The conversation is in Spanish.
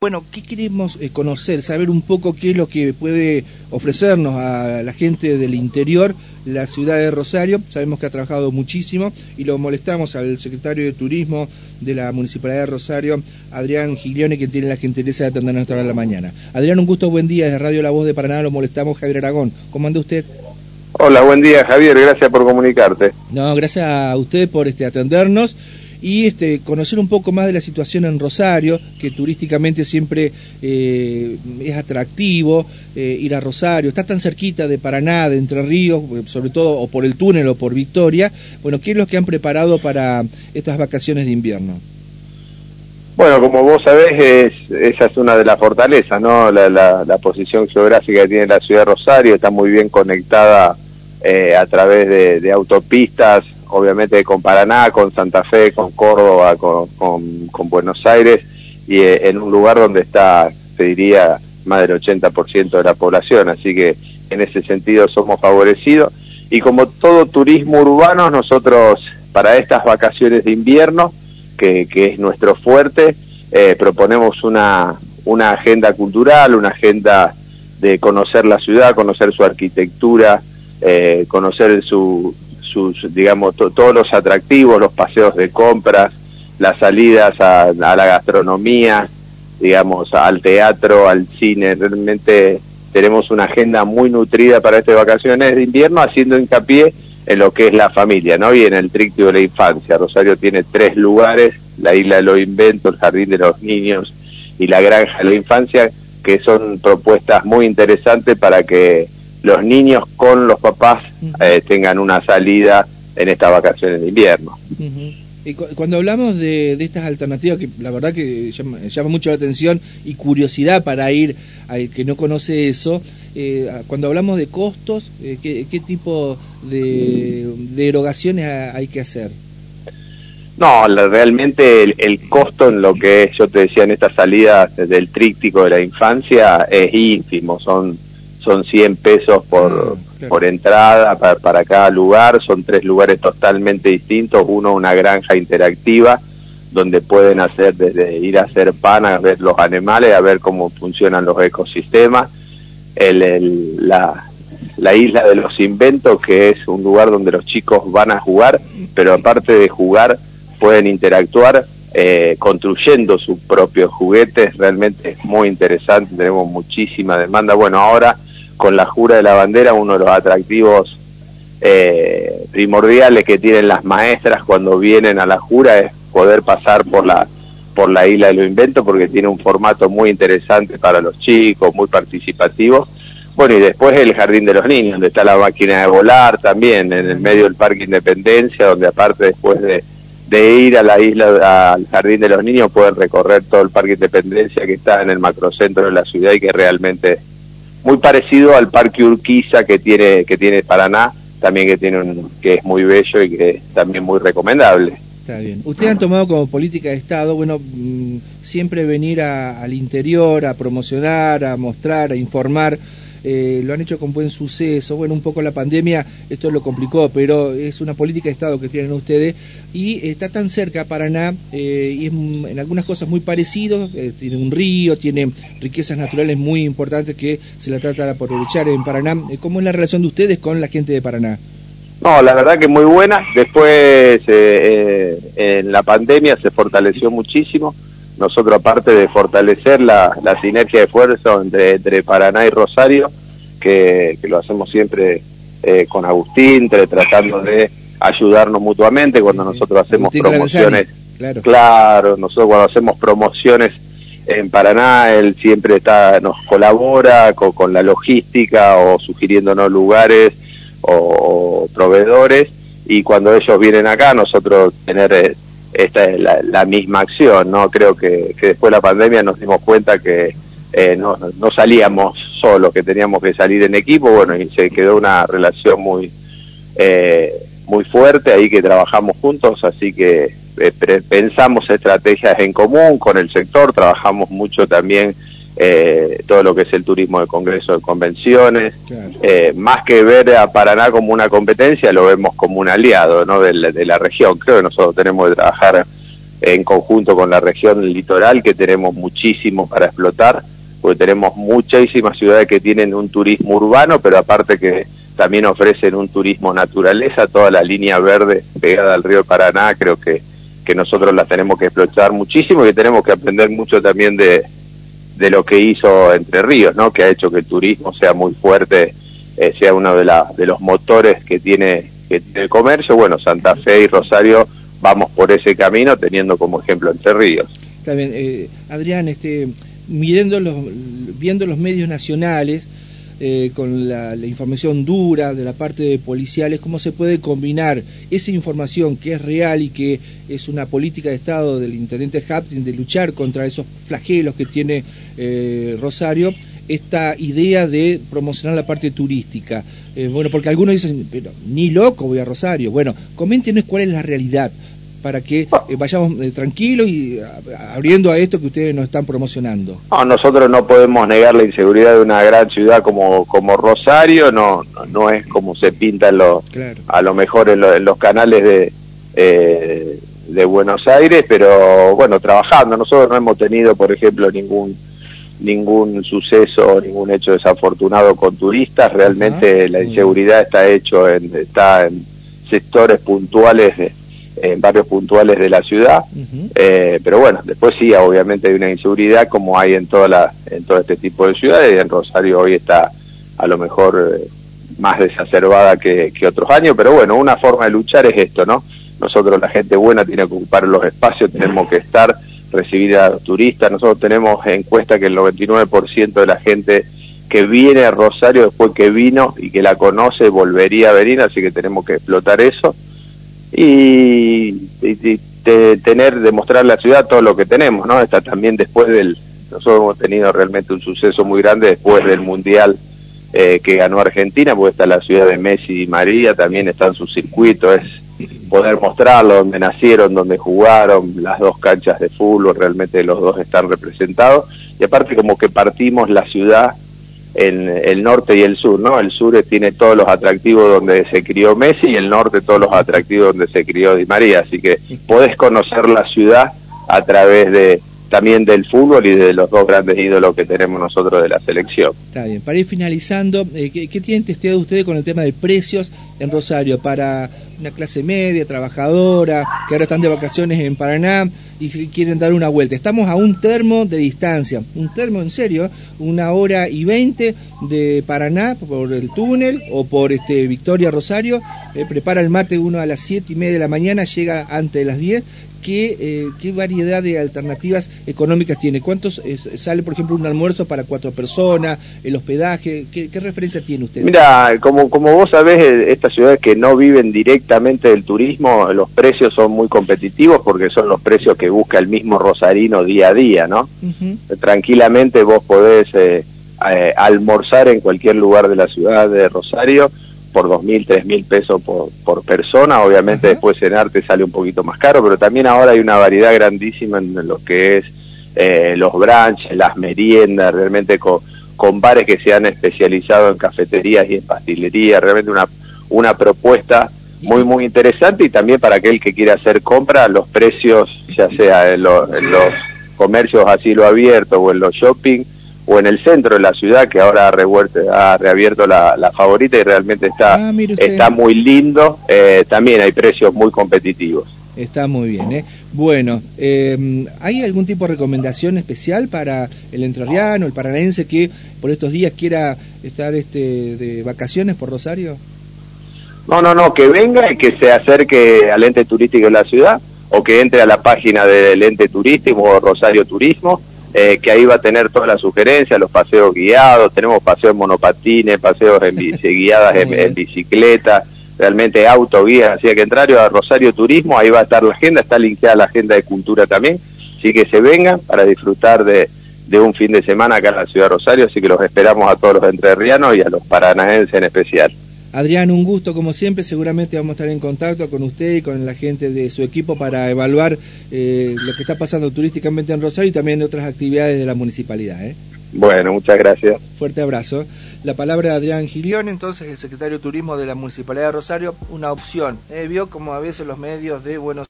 Bueno, ¿qué queremos eh, conocer? Saber un poco qué es lo que puede ofrecernos a la gente del interior la ciudad de Rosario. Sabemos que ha trabajado muchísimo y lo molestamos al secretario de Turismo de la Municipalidad de Rosario, Adrián Giglione, quien tiene la gentileza de atendernos esta hora de la mañana. Adrián, un gusto, buen día. Desde Radio La Voz de Paraná lo molestamos, Javier Aragón. ¿Cómo anda usted? Hola, buen día, Javier. Gracias por comunicarte. No, gracias a usted por este atendernos y este, conocer un poco más de la situación en Rosario, que turísticamente siempre eh, es atractivo eh, ir a Rosario, está tan cerquita de Paraná, de Entre Ríos, eh, sobre todo o por el túnel o por Victoria. Bueno, ¿qué es lo que han preparado para estas vacaciones de invierno? Bueno, como vos sabés, esa es una de las fortalezas, ¿no? La, posición geográfica que tiene la ciudad de Rosario está muy bien conectada a través de autopistas, obviamente con Paraná, con Santa Fe, con Córdoba, con, Buenos Aires, y eh, en un lugar donde está, se diría, más del 80% de la población, así que en ese sentido somos favorecidos. Y como todo turismo urbano, nosotros para estas vacaciones de invierno, que, que es nuestro fuerte, eh, proponemos una, una agenda cultural, una agenda de conocer la ciudad, conocer su arquitectura, eh, conocer su, sus, digamos, todos los atractivos, los paseos de compras, las salidas a, la gastronomía, digamos, al teatro, al cine. Realmente tenemos una agenda muy nutrida para estas vacaciones de invierno, haciendo hincapié en lo que es la familia, ¿no? Y en el tríptico de la infancia. Rosario tiene tres lugares, la isla de los inventos, el jardín de los niños y la granja de la infancia, que son propuestas muy interesantes para que los niños con los papás eh, tengan una salida en estas vacaciones de invierno. Y cuando hablamos de, estas alternativas, que la verdad que llama, mucho la atención y curiosidad para ir al que no conoce eso, eh, cuando hablamos de costos, eh, ¿qué, tipo de, de, erogaciones hay que hacer? No, realmente el, el, costo en lo que yo te decía en esta salida del tríptico de la infancia es ínfimo, son son 100 pesos por, por entrada para, cada lugar, son tres lugares totalmente distintos, uno una granja interactiva, donde pueden hacer desde ir a hacer pan a ver los animales, a ver cómo funcionan los ecosistemas, el, la, la isla de los inventos, que es un lugar donde los chicos van a jugar, pero aparte de jugar, pueden interactuar eh, construyendo sus propios juguetes, realmente es muy interesante, tenemos muchísima demanda. Bueno, ahora con la jura de la bandera, uno de los atractivos eh, primordiales que tienen las maestras cuando vienen a la jura es poder pasar por la por la isla de los inventos porque tiene un formato muy interesante para los chicos, muy participativo. Bueno, y después el Jardín de los Niños, donde está la máquina de volar también, en el medio del Parque Independencia, donde aparte después de, de ir a la isla, al Jardín de los Niños, pueden recorrer todo el Parque Independencia que está en el macrocentro de la ciudad y que realmente muy parecido al Parque Urquiza que tiene, que tiene Paraná, también que, tiene un, que es muy bello y que es también muy recomendable. Está bien. Ustedes han tomado como política de Estado, bueno, mm, siempre venir al interior a promocionar, a mostrar, a informar eh, lo han hecho con buen suceso. Bueno, un poco la pandemia esto lo complicó, pero es una política de Estado que tienen ustedes y está tan cerca Paraná eh, y es en algunas cosas muy parecido. Eh, tiene un río, tiene riquezas naturales muy importantes que se la trata de aprovechar en Paraná. ¿Cómo es la relación de ustedes con la gente de Paraná? No, la verdad que muy buena. Después, en la pandemia se fortaleció muchísimo nosotros aparte de fortalecer la, sinergia de fuerza entre, Paraná y Rosario, que, lo hacemos siempre eh, con Agustín, tratando de ayudarnos mutuamente cuando nosotros hacemos promociones. Claro. nosotros cuando hacemos promociones en Paraná, él siempre está nos colabora con, la logística o sugiriéndonos lugares o, o, proveedores y cuando ellos vienen acá nosotros tener eh, esta es la, misma acción, ¿no? Creo que, después de la pandemia nos dimos cuenta que eh, no, no salíamos solos, que teníamos que salir en equipo, bueno, y se quedó una relación muy, eh, muy fuerte ahí que trabajamos juntos, así que eh, pensamos estrategias en común con el sector, trabajamos mucho también eh, todo lo que es el turismo de congreso de convenciones. Eh, más que ver a Paraná como una competencia, lo vemos como un aliado ¿no? de, la, región. Creo que nosotros tenemos que trabajar en conjunto con la región litoral, que tenemos muchísimo para explotar, porque tenemos muchísimas ciudades que tienen un turismo urbano, pero aparte que también ofrecen un turismo naturaleza, toda la línea verde pegada al río Paraná, creo que, que nosotros la tenemos que explotar muchísimo y que tenemos que aprender mucho también de, de lo que hizo Entre Ríos, ¿no? que ha hecho que el turismo sea muy fuerte, eh, sea uno de, la, de los motores que tiene, que el comercio. Bueno, Santa Fe y Rosario vamos por ese camino teniendo como ejemplo Entre Ríos. Está bien, eh, Adrián, este, mirando los, viendo los medios nacionales, eh, con la, información dura de la parte de policiales, cómo se puede combinar esa información que es real y que es una política de Estado del intendente Haptin de luchar contra esos flagelos que tiene eh, Rosario, esta idea de promocionar la parte turística. Eh, bueno, porque algunos dicen, pero ni loco voy a Rosario. Bueno, coméntenos cuál es la realidad para que eh, vayamos eh, tranquilos y abriendo a esto que ustedes nos están promocionando. No, nosotros no podemos negar la inseguridad de una gran ciudad como, como Rosario, no, no, es como se pinta los, a lo mejor en, los canales de, eh, de Buenos Aires, pero bueno, trabajando. Nosotros no hemos tenido, por ejemplo, ningún ningún suceso, ningún hecho desafortunado con turistas. Realmente la inseguridad está hecho en, está en sectores puntuales de, en barrios puntuales de la ciudad, eh, pero bueno, después sí, obviamente hay una inseguridad como hay en toda la, en todo este tipo de ciudades, y en Rosario hoy está a lo mejor eh, más desacerbada que, que, otros años, pero bueno, una forma de luchar es esto, ¿no? Nosotros, la gente buena, tiene que ocupar los espacios, tenemos que estar, recibir a los turistas, nosotros tenemos encuesta que el 99% de la gente que viene a Rosario después que vino y que la conoce volvería a venir, así que tenemos que explotar eso y, tener, demostrar la ciudad todo lo que tenemos, ¿no? Está también después del, nosotros hemos tenido realmente un suceso muy grande después del Mundial eh, que ganó Argentina, porque está la ciudad de Messi y María, también está en su circuito, es poder mostrarlo, donde nacieron, donde jugaron, las dos canchas de fútbol, realmente los dos están representados, y aparte como que partimos la ciudad en el norte y el sur, ¿no? El sur tiene todos los atractivos donde se crió Messi y el norte todos los atractivos donde se crió Di María, así que podés conocer la ciudad a través de también del fútbol y de los dos grandes ídolos que tenemos nosotros de la selección. Está bien, para ir finalizando, eh, ¿qué, ¿qué, tienen testeado ustedes con el tema de precios en Rosario para una clase media, trabajadora, que ahora están de vacaciones en Paraná? y quieren dar una vuelta. Estamos a un termo de distancia, un termo en serio, una hora y veinte de Paraná por el túnel o por este Victoria Rosario. Eh, prepara el mate uno a las siete y media de la mañana, llega antes de las 10 ¿Qué, eh, qué, variedad de alternativas económicas tiene? ¿Cuántos sale, por ejemplo, un almuerzo para cuatro personas, el hospedaje? ¿Qué, referencia tiene usted? Mira, como, como vos sabés, eh, estas ciudades que no viven directamente del turismo, los precios son muy competitivos porque son los precios que busca el mismo rosarino día a día, ¿no? Tranquilamente vos podés eh, almorzar en cualquier lugar de la ciudad de Rosario por dos mil, tres mil pesos por, por persona, obviamente después después te sale un poquito más caro, pero también ahora hay una variedad grandísima en lo que es eh, los brunches, las meriendas, realmente con, con bares que se han especializado en cafeterías y en pastelería, realmente una, una propuesta muy muy interesante y también para aquel que quiera hacer compra, los precios, ya sea en, en los comercios así lo abierto o en los shopping, o en el centro de la ciudad que ahora ha, ha reabierto la, favorita y realmente está, ah, está muy lindo, eh, también hay precios muy competitivos. Está muy bien, ¿eh? Bueno, eh, ¿hay algún tipo de recomendación especial para el entrerriano, el paranaense que por estos días quiera estar este, de vacaciones por Rosario? No, no, no, que venga y que se acerque al ente turístico de la ciudad o que entre a la página del ente turístico o Rosario Turismo eh, que ahí va a tener todas las sugerencias, los paseos guiados, tenemos paseos en monopatines, paseos en guiadas en, bicicleta, realmente autoguías, así que entrar a Rosario Turismo, ahí va a estar la agenda, está linkeada la agenda de cultura también, así que se vengan para disfrutar de, de un fin de semana acá en la ciudad de Rosario, así que los esperamos a todos los entrerrianos y a los paranaenses en especial. Adrián, un gusto como siempre, seguramente vamos a estar en contacto con usted y con la gente de su equipo para evaluar eh, lo que está pasando turísticamente en Rosario y también otras actividades de la municipalidad. ¿eh? Bueno, muchas gracias. Fuerte abrazo. La palabra de Adrián Gilión, entonces el secretario de Turismo de la Municipalidad de Rosario, una opción. ¿eh? Vio como a veces los medios de Buenos